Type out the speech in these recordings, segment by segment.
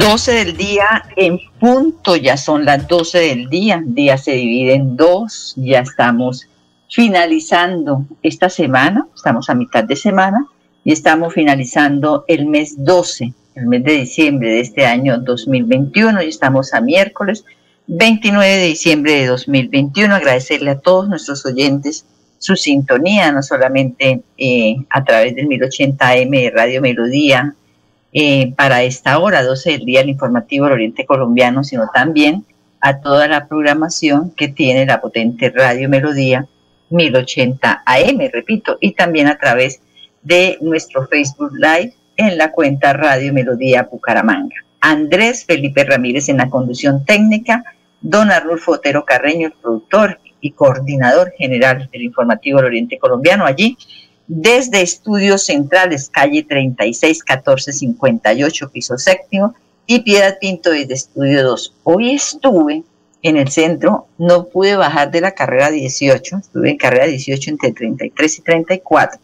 12 del día en punto, ya son las 12 del día, día se divide en dos, ya estamos finalizando esta semana, estamos a mitad de semana y estamos finalizando el mes 12, el mes de diciembre de este año 2021 y estamos a miércoles 29 de diciembre de 2021. Agradecerle a todos nuestros oyentes su sintonía, no solamente eh, a través del 1080M de Radio Melodía, eh, para esta hora, 12 del día, el informativo del Oriente Colombiano, sino también a toda la programación que tiene la potente Radio Melodía 1080 AM, repito, y también a través de nuestro Facebook Live en la cuenta Radio Melodía Bucaramanga. Andrés Felipe Ramírez en la conducción técnica, don Arnulfo Otero Carreño, el productor y coordinador general del informativo del Oriente Colombiano, allí desde Estudios Centrales, calle 36 1458, piso séptimo, y Piedad Pinto desde Estudio 2. Hoy estuve en el centro, no pude bajar de la carrera 18, estuve en carrera 18 entre 33 y 34,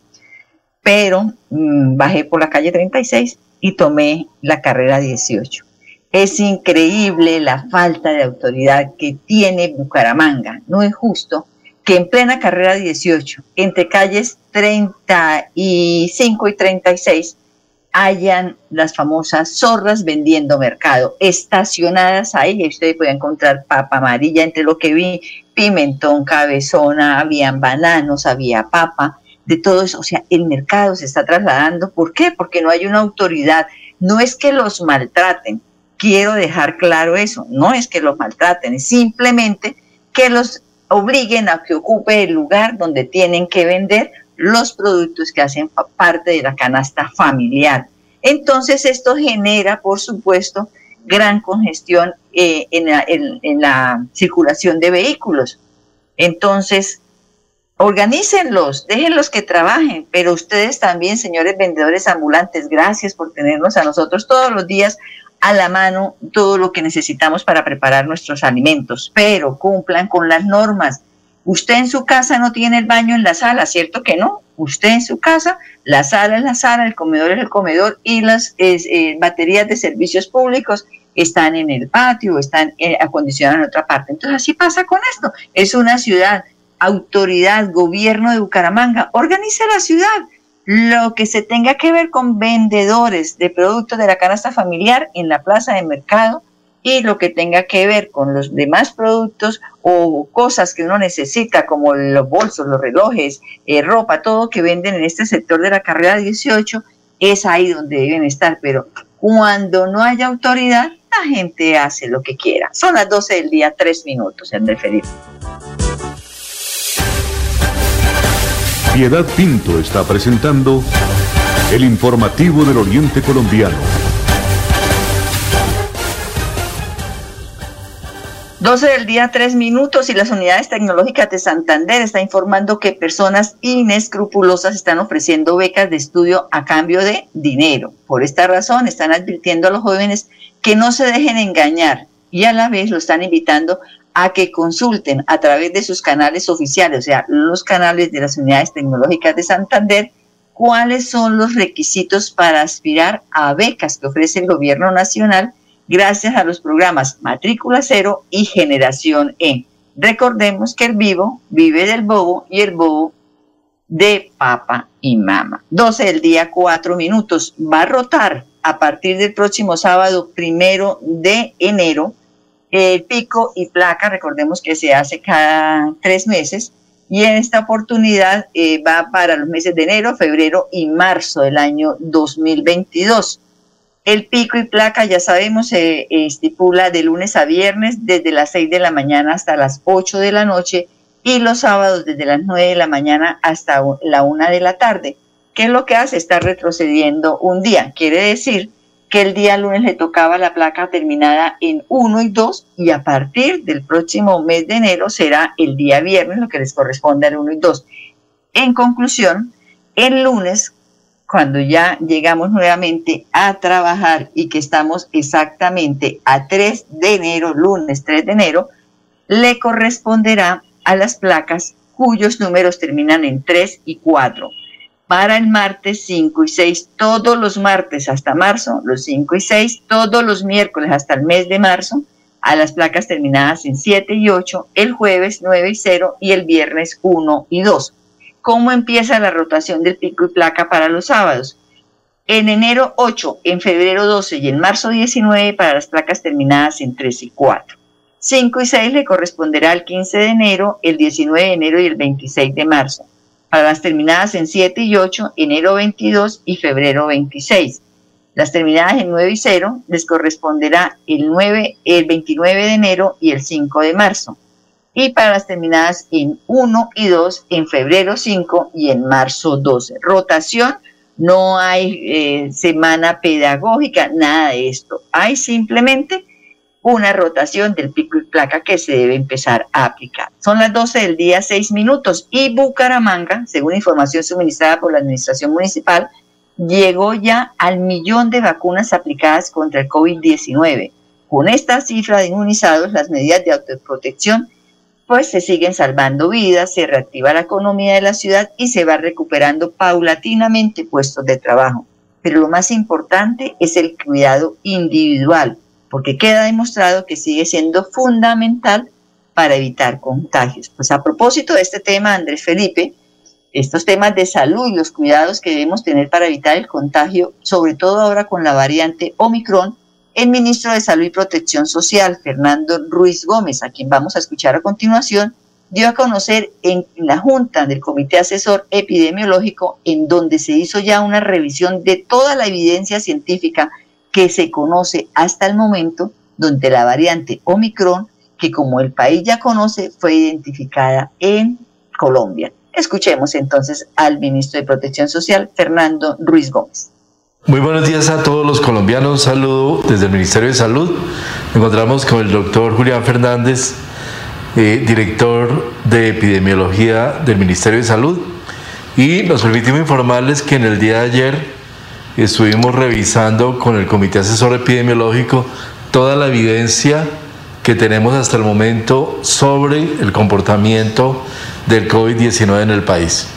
pero mm, bajé por la calle 36 y tomé la carrera 18. Es increíble la falta de autoridad que tiene Bucaramanga. No es justo que en plena carrera 18, entre calles 35 y 36, hayan las famosas zorras vendiendo mercado, estacionadas ahí, y usted puede encontrar papa amarilla, entre lo que vi, pimentón, cabezona, habían bananos, había papa, de todo eso, o sea, el mercado se está trasladando, ¿por qué? Porque no hay una autoridad, no es que los maltraten, quiero dejar claro eso, no es que los maltraten, es simplemente que los obliguen a que ocupe el lugar donde tienen que vender los productos que hacen parte de la canasta familiar. Entonces esto genera, por supuesto, gran congestión eh, en, la, circulación de vehículos. Entonces, organícenlos, déjenlos que trabajen, pero ustedes también, señores vendedores ambulantes, gracias por tenernos a nosotros todos los días a la mano todo lo que necesitamos para preparar nuestros alimentos, pero cumplan con las normas. Usted en su casa no tiene el baño en la sala, ¿cierto que no? Usted en su casa, la sala es la sala, el comedor es el comedor y las eh, baterías de servicios públicos están en el patio, están eh, acondicionadas en otra parte. Entonces así pasa con esto. Es una ciudad, autoridad, gobierno de Bucaramanga, organice la ciudad, lo que se tenga que ver con vendedores de productos de la canasta familiar en la plaza de mercado y lo que tenga que ver con los demás productos o cosas que uno necesita como los bolsos, los relojes, eh, ropa, todo que venden en este sector de la carrera 18, es ahí donde deben estar. Pero cuando no haya autoridad, la gente hace lo que quiera. Son las 12 del día, tres minutos, Andrés Felipe. Piedad Pinto está presentando el informativo del Oriente Colombiano. 12 del día, tres minutos y las unidades tecnológicas de Santander está informando que personas inescrupulosas están ofreciendo becas de estudio a cambio de dinero. Por esta razón están advirtiendo a los jóvenes que no se dejen engañar y a la vez lo están invitando a que consulten a través de sus canales oficiales, o sea, los canales de las unidades tecnológicas de Santander, cuáles son los requisitos para aspirar a becas que ofrece el gobierno nacional gracias a los programas Matrícula Cero y Generación E. Recordemos que el vivo vive del bobo y el bobo de papa y mama. 12 del día, 4 minutos. Va a rotar a partir del próximo sábado, primero de enero, el pico y placa, recordemos que se hace cada tres meses y en esta oportunidad eh, va para los meses de enero, febrero y marzo del año 2022. El pico y placa, ya sabemos, se estipula de lunes a viernes desde las 6 de la mañana hasta las 8 de la noche y los sábados desde las 9 de la mañana hasta la 1 de la tarde. ¿Qué es lo que hace? Está retrocediendo un día. Quiere decir que el día lunes le tocaba la placa terminada en 1 y 2 y a partir del próximo mes de enero será el día viernes lo que les corresponde al 1 y 2. En conclusión, el lunes, cuando ya llegamos nuevamente a trabajar y que estamos exactamente a 3 de enero, lunes 3 de enero, le corresponderá a las placas cuyos números terminan en 3 y 4 para el martes 5 y 6, todos los martes hasta marzo, los 5 y 6, todos los miércoles hasta el mes de marzo, a las placas terminadas en 7 y 8, el jueves 9 y 0 y el viernes 1 y 2. ¿Cómo empieza la rotación del pico y placa para los sábados? En enero 8, en febrero 12 y en marzo 19 para las placas terminadas en 3 y 4. 5 y 6 le corresponderá el 15 de enero, el 19 de enero y el 26 de marzo para las terminadas en 7 y 8, enero 22 y febrero 26. Las terminadas en 9 y 0 les corresponderá el, 9, el 29 de enero y el 5 de marzo. Y para las terminadas en 1 y 2, en febrero 5 y en marzo 12. Rotación, no hay eh, semana pedagógica, nada de esto. Hay simplemente una rotación del pico y placa que se debe empezar a aplicar. Son las 12 del día, 6 minutos y Bucaramanga, según información suministrada por la Administración Municipal, llegó ya al millón de vacunas aplicadas contra el COVID-19. Con esta cifra de inmunizados, las medidas de autoprotección pues se siguen salvando vidas, se reactiva la economía de la ciudad y se va recuperando paulatinamente puestos de trabajo. Pero lo más importante es el cuidado individual, porque queda demostrado que sigue siendo fundamental para evitar contagios. Pues a propósito de este tema, Andrés Felipe, estos temas de salud y los cuidados que debemos tener para evitar el contagio, sobre todo ahora con la variante Omicron, el ministro de Salud y Protección Social, Fernando Ruiz Gómez, a quien vamos a escuchar a continuación, dio a conocer en la Junta del Comité Asesor Epidemiológico, en donde se hizo ya una revisión de toda la evidencia científica que se conoce hasta el momento, donde la variante Omicron, que como el país ya conoce, fue identificada en Colombia. Escuchemos entonces al ministro de Protección Social, Fernando Ruiz Gómez. Muy buenos días a todos los colombianos. saludo desde el Ministerio de Salud. encontramos con el doctor Julián Fernández, eh, director de epidemiología del Ministerio de Salud. Y nos permitimos informarles que en el día de ayer estuvimos revisando con el Comité Asesor Epidemiológico toda la evidencia que tenemos hasta el momento sobre el comportamiento del COVID-19 en el país.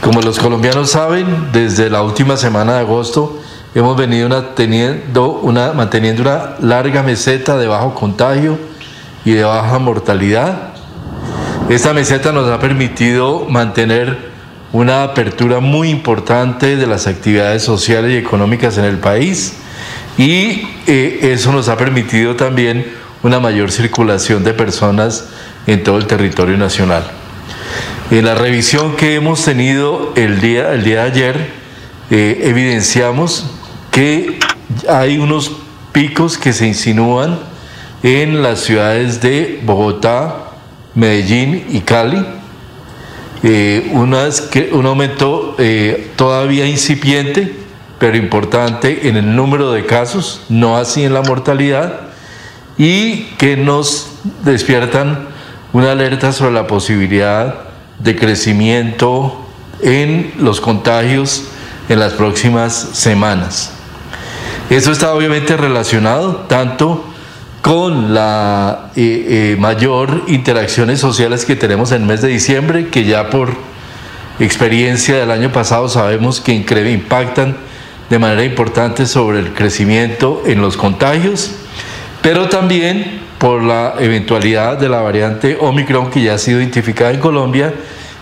Como los colombianos saben, desde la última semana de agosto hemos venido una, manteniendo una larga meseta de bajo contagio y de baja mortalidad. Esta meseta nos ha permitido mantener una apertura muy importante de las actividades sociales y económicas en el país y eh, eso nos ha permitido también una mayor circulación de personas en todo el territorio nacional. En la revisión que hemos tenido el día, el día de ayer, eh, evidenciamos que hay unos picos que se insinúan en las ciudades de Bogotá, Medellín y Cali, eh, un aumento eh, todavía incipiente, pero importante en el número de casos, no así en la mortalidad, y que nos despiertan una alerta sobre la posibilidad de crecimiento en los contagios en las próximas semanas. Eso está obviamente relacionado tanto con la eh, eh, mayor interacciones sociales que tenemos en el mes de diciembre, que ya por experiencia del año pasado sabemos que impactan de manera importante sobre el crecimiento en los contagios, pero también por la eventualidad de la variante Omicron que ya ha sido identificada en Colombia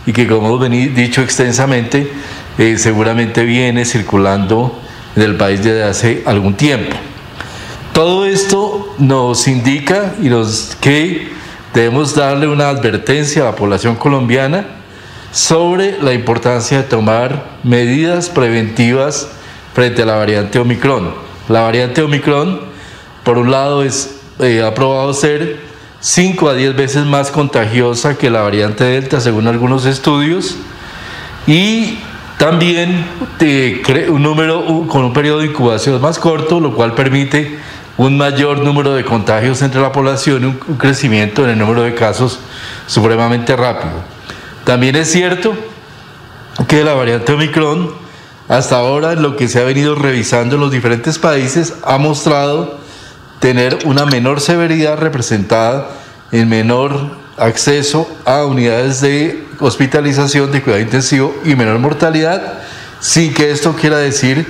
y que como hemos dicho extensamente, eh, seguramente viene circulando en el país desde hace algún tiempo. Todo esto nos indica y nos que debemos darle una advertencia a la población colombiana sobre la importancia de tomar medidas preventivas frente a la variante Omicron. La variante Omicron, por un lado, eh, ha probado ser 5 a 10 veces más contagiosa que la variante Delta, según algunos estudios, y También un número con un periodo de incubación más corto, lo cual permite un mayor número de contagios entre la población un crecimiento en el número de casos supremamente rápido. También es cierto que la variante Omicron, hasta ahora en lo que se ha venido revisando en los diferentes países, ha mostrado tener una menor severidad representada en menor acceso a unidades de hospitalización de cuidado intensivo y menor mortalidad, sin que esto quiera decir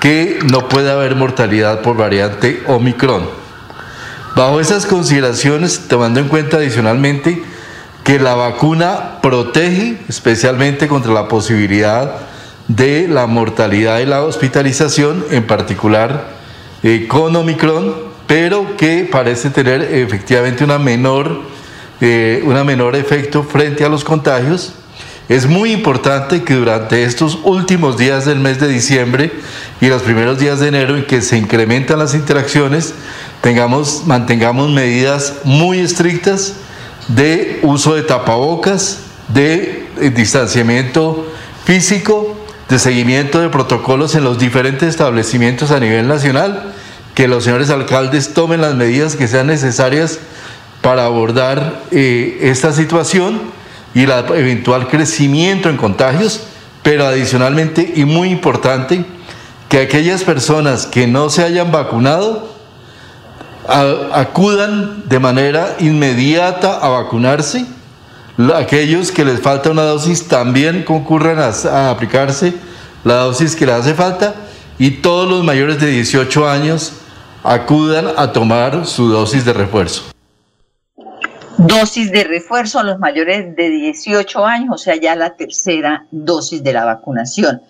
que no puede haber mortalidad por variante Omicron. Bajo esas consideraciones, tomando en cuenta adicionalmente que la vacuna protege especialmente contra la posibilidad de la mortalidad y la hospitalización, en particular eh, con Omicron, pero que parece tener efectivamente una menor, eh, una menor efecto frente a los contagios. Es muy importante que durante estos últimos días del mes de diciembre y los primeros días de enero en que se incrementan las interacciones, tengamos, mantengamos medidas muy estrictas de uso de tapabocas, de eh, distanciamiento físico, de seguimiento de protocolos en los diferentes establecimientos a nivel nacional, que los señores alcaldes tomen las medidas que sean necesarias para abordar eh, esta situación y el eventual crecimiento en contagios, pero adicionalmente y muy importante, que aquellas personas que no se hayan vacunado acudan de manera inmediata a vacunarse. Aquellos que les falta una dosis también concurran a, aplicarse la dosis que les hace falta y todos los mayores de 18 años acudan a tomar su dosis de refuerzo. Dosis de refuerzo a los mayores de 18 años, o sea, ya la tercera dosis de la vacunación.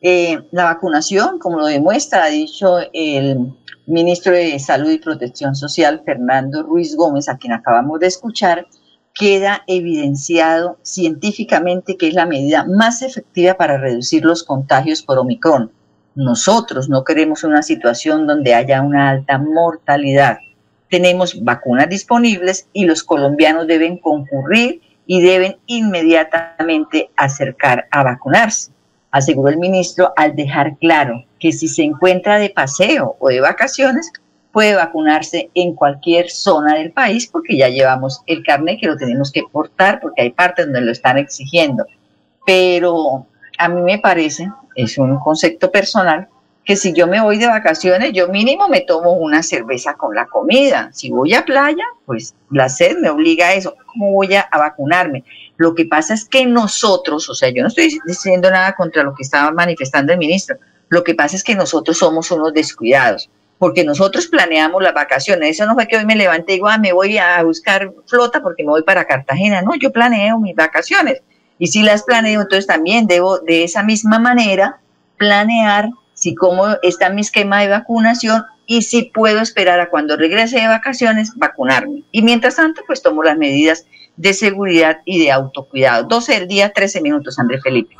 Eh, la vacunación, como lo demuestra, ha dicho el ministro de Salud y Protección Social, Fernando Ruiz Gómez, a quien acabamos de escuchar, queda evidenciado científicamente que es la medida más efectiva para reducir los contagios por Omicron. Nosotros no queremos una situación donde haya una alta mortalidad. Tenemos vacunas disponibles y los colombianos deben concurrir y deben inmediatamente acercar a vacunarse aseguró el ministro al dejar claro que si se encuentra de paseo o de vacaciones, puede vacunarse en cualquier zona del país porque ya llevamos el carnet que lo tenemos que portar porque hay partes donde lo están exigiendo. Pero a mí me parece, es un concepto personal, que si yo me voy de vacaciones, yo mínimo me tomo una cerveza con la comida. Si voy a playa, pues la sed me obliga a eso. ¿Cómo voy a vacunarme? Lo que pasa es que nosotros, o sea, yo no estoy diciendo nada contra lo que estaba manifestando el ministro, lo que pasa es que nosotros somos unos descuidados, porque nosotros planeamos las vacaciones. Eso no fue que hoy me levanté y digo, ah, me voy a buscar flota porque me voy para Cartagena. No, yo planeo mis vacaciones. Y si las planeo, entonces también debo de esa misma manera planear si cómo está mi esquema de vacunación y si puedo esperar a cuando regrese de vacaciones vacunarme. Y mientras tanto, pues tomo las medidas de seguridad y de autocuidado. 12 del día, 13 minutos, André Felipe.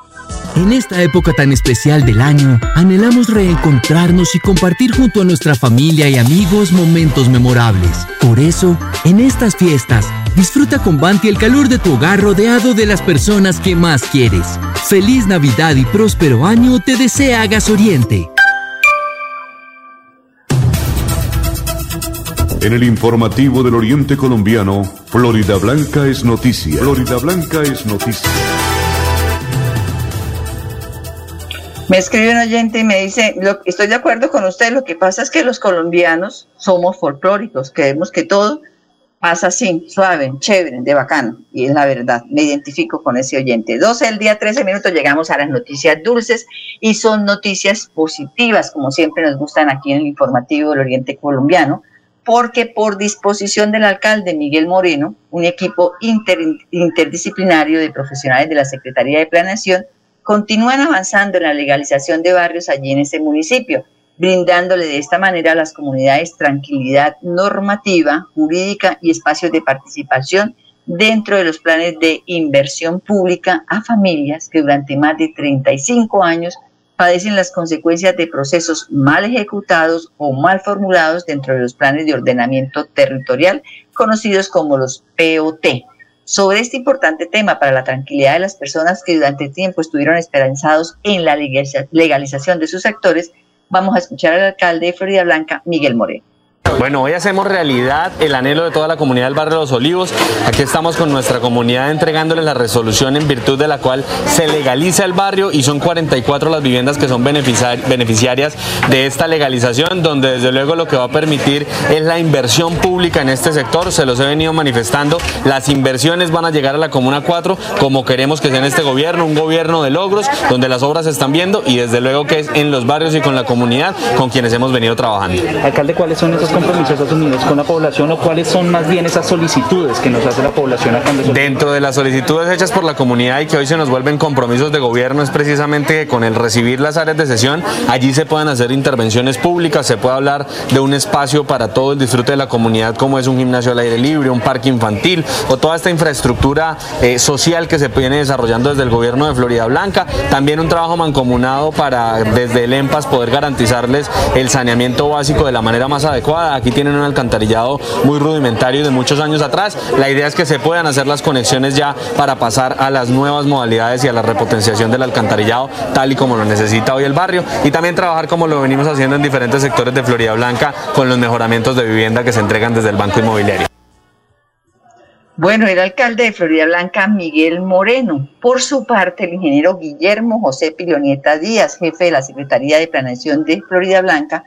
En esta época tan especial del año, anhelamos reencontrarnos y compartir junto a nuestra familia y amigos momentos memorables. Por eso, en estas fiestas, disfruta con Banti el calor de tu hogar rodeado de las personas que más quieres. Feliz Navidad y próspero año te desea Gas Oriente. En el informativo del Oriente Colombiano, Florida Blanca es noticia. Florida Blanca es noticia. Me escribe un oyente y me dice, estoy de acuerdo con usted, lo que pasa es que los colombianos somos folclóricos, creemos que todo pasa así, suave, chévere, de bacano, y es la verdad, me identifico con ese oyente. 12 del día, 13 minutos, llegamos a las noticias dulces y son noticias positivas, como siempre nos gustan aquí en el informativo del Oriente Colombiano porque por disposición del alcalde Miguel Moreno, un equipo interdisciplinario de profesionales de la Secretaría de Planeación continúan avanzando en la legalización de barrios allí en ese municipio, brindándole de esta manera a las comunidades tranquilidad normativa, jurídica y espacios de participación dentro de los planes de inversión pública a familias que durante más de 35 años padecen las consecuencias de procesos mal ejecutados o mal formulados dentro de los planes de ordenamiento territorial, conocidos como los POT. sobre este importante tema para la tranquilidad de las personas que durante tiempo estuvieron esperanzados en la legalización de sus sectores, vamos a escuchar al alcalde de Florida Blanca, Miguel Moreno. Bueno, hoy hacemos realidad el anhelo de toda la comunidad del barrio Los Olivos. Aquí estamos con nuestra comunidad entregándoles la resolución en virtud de la cual se legaliza el barrio y son 44 las viviendas que son beneficiarias de esta legalización, donde desde luego lo que va a permitir es la inversión pública en este sector. Se los he venido manifestando. Las inversiones van a llegar a la Comuna 4 como queremos que sea en este gobierno, un gobierno de logros, donde las obras se están viendo y desde luego que es en los barrios y con la comunidad con quienes hemos venido trabajando. Alcalde, ¿cuáles son esos compromisos asumidos con la población o cuáles son más bien esas solicitudes que nos hace la población acá en Dentro de las solicitudes hechas por la comunidad y que hoy se nos vuelven compromisos de gobierno es precisamente que con el recibir las áreas de sesión allí se puedan hacer intervenciones públicas, se puede hablar de un espacio para todo el disfrute de la comunidad como es un gimnasio al aire libre, un parque infantil o toda esta infraestructura eh, social que se viene desarrollando desde el gobierno de Florida Blanca. También un trabajo mancomunado para desde el EMPAS poder garantizarles el saneamiento básico de la manera más adecuada. Aquí tienen un alcantarillado muy rudimentario de muchos años atrás. La idea es que se puedan hacer las conexiones ya para pasar a las nuevas modalidades y a la repotenciación del alcantarillado tal y como lo necesita hoy el barrio y también trabajar como lo venimos haciendo en diferentes sectores de Florida Blanca con los mejoramientos de vivienda que se entregan desde el Banco Inmobiliario. Bueno, el alcalde de Florida Blanca, Miguel Moreno. Por su parte, el ingeniero Guillermo José Pilonieta Díaz, jefe de la Secretaría de Planeación de Florida Blanca,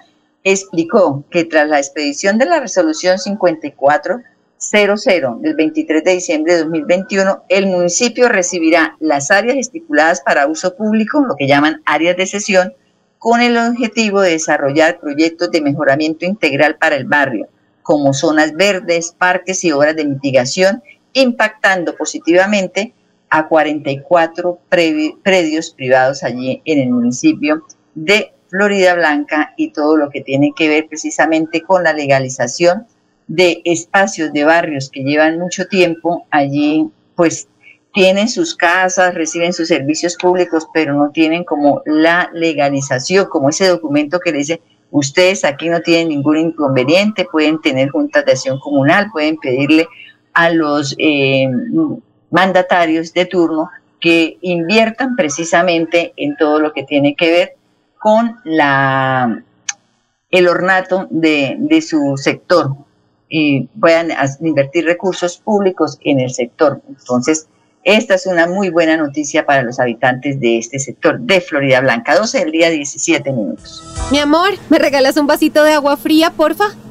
explicó que tras la expedición de la resolución 5400 del 23 de diciembre de 2021, el municipio recibirá las áreas estipuladas para uso público, lo que llaman áreas de sesión, con el objetivo de desarrollar proyectos de mejoramiento integral para el barrio, como zonas verdes, parques y obras de mitigación, impactando positivamente a 44 predios privados allí en el municipio de Florida Blanca y todo lo que tiene que ver precisamente con la legalización de espacios de barrios que llevan mucho tiempo allí, pues tienen sus casas, reciben sus servicios públicos, pero no tienen como la legalización, como ese documento que le dice, ustedes aquí no tienen ningún inconveniente, pueden tener juntas de acción comunal, pueden pedirle a los eh, mandatarios de turno que inviertan precisamente en todo lo que tiene que ver con la, el ornato de, de su sector y puedan invertir recursos públicos en el sector. Entonces, esta es una muy buena noticia para los habitantes de este sector de Florida Blanca. 12 del día, 17 minutos. Mi amor, ¿me regalas un vasito de agua fría, porfa?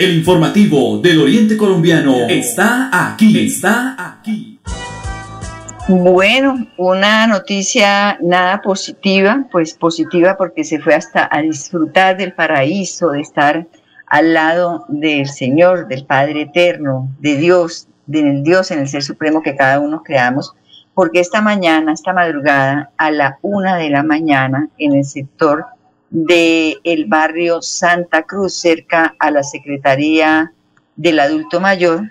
El informativo del Oriente Colombiano está aquí, está aquí. Bueno, una noticia nada positiva, pues positiva porque se fue hasta a disfrutar del paraíso, de estar al lado del Señor, del Padre Eterno, de Dios, del Dios en el Ser Supremo que cada uno creamos, porque esta mañana, esta madrugada, a la una de la mañana, en el sector del el barrio Santa Cruz, cerca a la Secretaría del Adulto Mayor,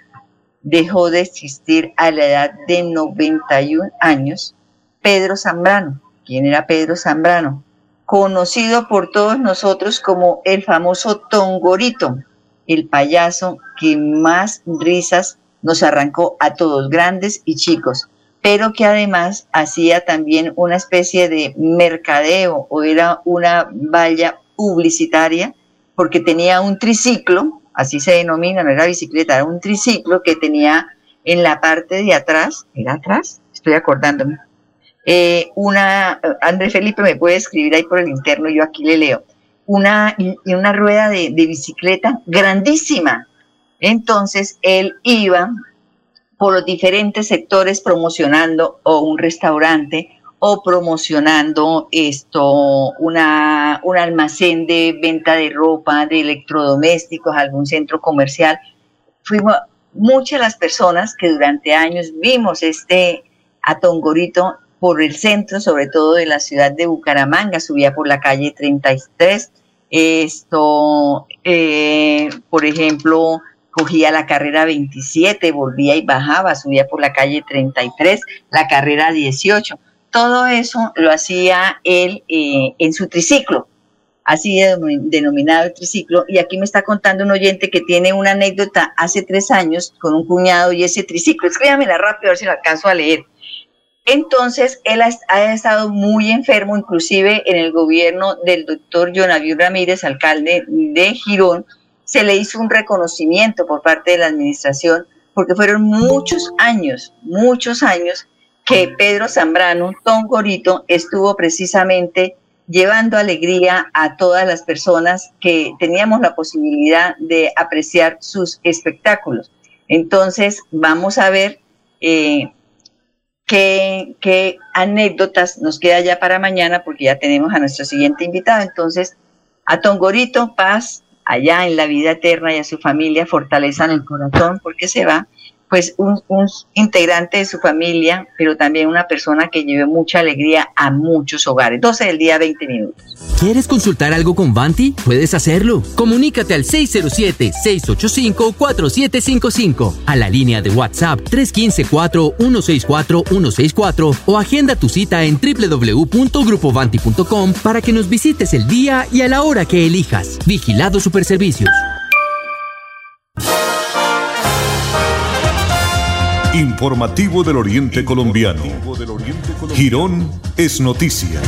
dejó de existir a la edad de 91 años Pedro Zambrano. ¿Quién era Pedro Zambrano? Conocido por todos nosotros como el famoso Tongorito, el payaso que más risas nos arrancó a todos, grandes y chicos pero que además hacía también una especie de mercadeo o era una valla publicitaria porque tenía un triciclo, así se denomina, no era bicicleta, era un triciclo que tenía en la parte de atrás, ¿era atrás? Estoy acordándome. Eh, una, André Felipe me puede escribir ahí por el interno, yo aquí le leo, una, una rueda de, de bicicleta grandísima. Entonces él iba por los diferentes sectores promocionando o un restaurante o promocionando esto, una, un almacén de venta de ropa, de electrodomésticos, algún centro comercial. Fuimos muchas las personas que durante años vimos este atongorito por el centro, sobre todo de la ciudad de Bucaramanga, subía por la calle 33. Esto, eh, por ejemplo, cogía la carrera 27, volvía y bajaba, subía por la calle 33, la carrera 18. Todo eso lo hacía él eh, en su triciclo, así denominado el triciclo. Y aquí me está contando un oyente que tiene una anécdota hace tres años con un cuñado y ese triciclo. Escríbamela rápido a ver si la alcanzo a leer. Entonces, él ha, estado muy enfermo, inclusive en el gobierno del doctor Jonaviu Ramírez, alcalde de Girón, se le hizo un reconocimiento por parte de la administración, porque fueron muchos años, muchos años que Pedro Zambrano, Tom Gorito, estuvo precisamente llevando alegría a todas las personas que teníamos la posibilidad de apreciar sus espectáculos. Entonces, vamos a ver eh, qué, qué anécdotas nos queda ya para mañana, porque ya tenemos a nuestro siguiente invitado. Entonces, a Tongorito, paz, allá en la vida eterna y a su familia fortalezan el corazón porque se va pues un, integrante de su familia, pero también una persona que lleve mucha alegría a muchos hogares. 12 del día, 20 minutos. ¿Quieres consultar algo con Vanti? Puedes hacerlo. Comunícate al 607-685-4755, a la línea de WhatsApp 315-4164-164 o agenda tu cita en www.grupovanti.com para que nos visites el día y a la hora que elijas. Vigilado Superservicios. Informativo del Oriente Colombiano. Girón es noticia.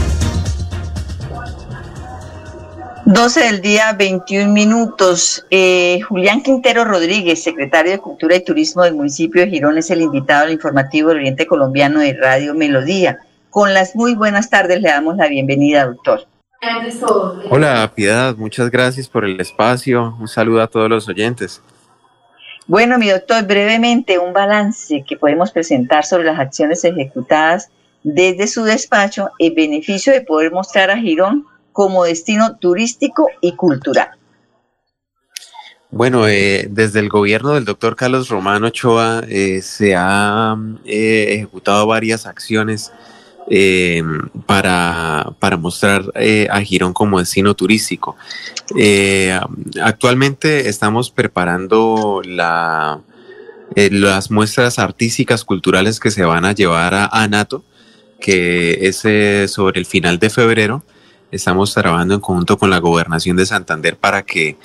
12 del día, 21 minutos. Eh, Julián Quintero Rodríguez, secretario de Cultura y Turismo del municipio de Girón, es el invitado al informativo del Oriente Colombiano de Radio Melodía. Con las muy buenas tardes le damos la bienvenida, doctor. Hola, Piedad, muchas gracias por el espacio. Un saludo a todos los oyentes. Bueno, mi doctor, brevemente un balance que podemos presentar sobre las acciones ejecutadas desde su despacho en beneficio de poder mostrar a Girón como destino turístico y cultural. Bueno, eh, desde el gobierno del doctor Carlos Romano Ochoa eh, se han eh, ejecutado varias acciones eh, para, para, mostrar eh, a Girón como destino turístico. Eh, actualmente estamos preparando la, las muestras artísticas culturales que se van a llevar a Anato, que es sobre el final de febrero. Estamos trabajando en conjunto con la gobernación de Santander para que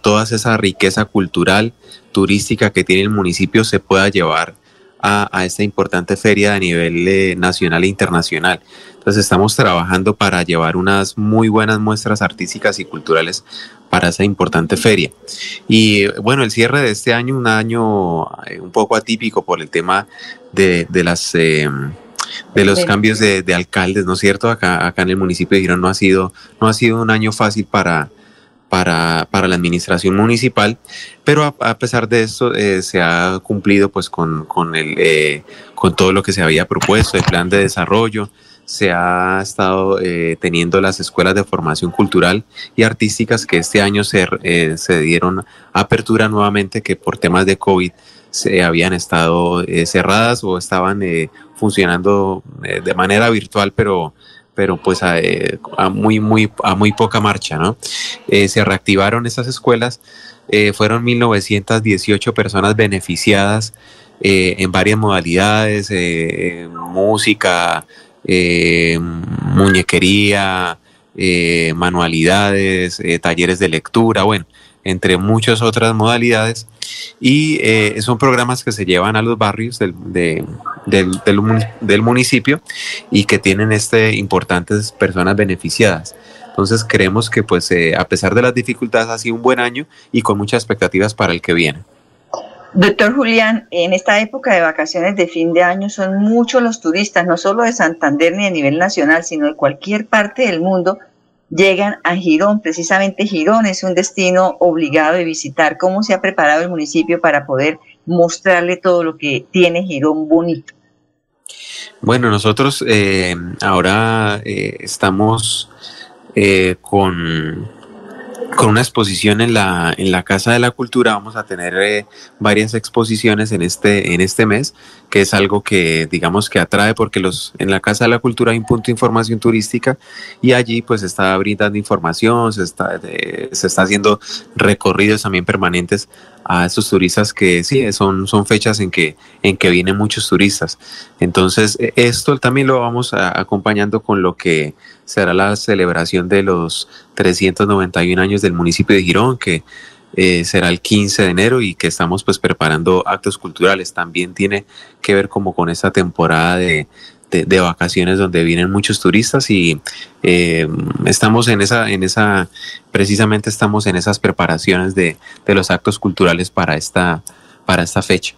toda esa riqueza cultural, turística que tiene el municipio se pueda llevar a, esta importante feria a nivel eh, nacional e internacional. Entonces estamos trabajando para llevar unas muy buenas muestras artísticas y culturales para esa importante feria. Y bueno, el cierre de este año, un año eh, un poco atípico por el tema de, las... Eh, de los cambios de, alcaldes, ¿no es cierto? Acá, acá en el municipio de Girón no ha sido, no ha sido un año fácil para, para, para, la administración municipal, pero a, pesar de eso eh, se ha cumplido pues con, con, el, eh, con todo lo que se había propuesto, el plan de desarrollo, se ha estado eh, teniendo las escuelas de formación cultural y artísticas que este año se, se dieron apertura nuevamente, que por temas de COVID se habían estado cerradas o estaban funcionando de manera virtual, pero pero pues eh, a, muy, muy, a muy poca marcha, ¿no? Eh, se reactivaron esas escuelas, eh, fueron 1918 personas beneficiadas en varias modalidades, música, muñequería, manualidades, talleres de lectura, bueno, entre muchas otras modalidades. Y eh, son programas que se llevan a los barrios del, del, municipio y que tienen este, importantes personas beneficiadas. Entonces creemos que pues eh, a pesar de las dificultades ha sido un buen año y con muchas expectativas para el que viene. Doctor Julián, en esta época de vacaciones de fin de año son muchos los turistas, no solo de Santander ni a nivel nacional, sino de cualquier parte del mundo llegan a Girón. Precisamente Girón es un destino obligado de visitar. ¿Cómo se ha preparado el municipio para poder mostrarle todo lo que tiene Girón bonito? Bueno, nosotros eh, ahora eh, estamos eh, con, con una exposición en la, en la Casa de la Cultura. Vamos a tener eh, varias exposiciones en este, en este mes, que es algo que digamos que atrae porque los, en la Casa de la Cultura hay un punto de información turística y allí pues está brindando información, se está, se está haciendo recorridos también permanentes a esos turistas que sí, son, son fechas en que, en que vienen muchos turistas. Entonces, e, esto también lo vamos acompañando con lo que será la celebración de los 391 años del municipio de Girón, que eh, será el 15 de enero y que estamos pues preparando actos culturales. También tiene que ver como con esta temporada de, de, vacaciones donde vienen muchos turistas y eh, estamos en esa, en esa, precisamente estamos en esas preparaciones de, de los actos culturales para esta, para esta fecha.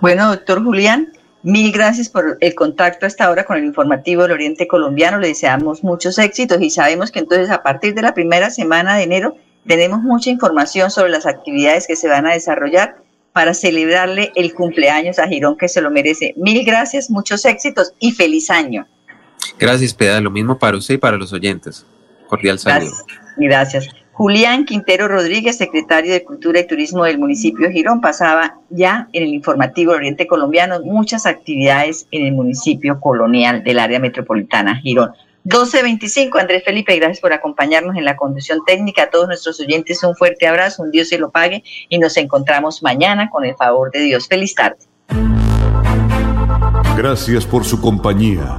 Bueno, doctor Julián, Mil gracias por el contacto hasta ahora con el informativo del Oriente Colombiano. Le deseamos muchos éxitos y sabemos que entonces a partir de la primera semana de enero tenemos mucha información sobre las actividades que se van a desarrollar para celebrarle el cumpleaños a Girón que se lo merece. Mil gracias, muchos éxitos y feliz año. Gracias, Peda. Lo mismo para usted y para los oyentes. Cordial saludo. Gracias. gracias. Julián Quintero Rodríguez, secretario de Cultura y Turismo del municipio de Girón, pasaba ya en el informativo Oriente Colombiano muchas actividades en el municipio colonial del área metropolitana Girón. 12.25, Andrés Felipe, gracias por acompañarnos en la conducción técnica. A todos nuestros oyentes un fuerte abrazo, un Dios se lo pague y nos encontramos mañana con el favor de Dios. Feliz tarde. Gracias por su compañía.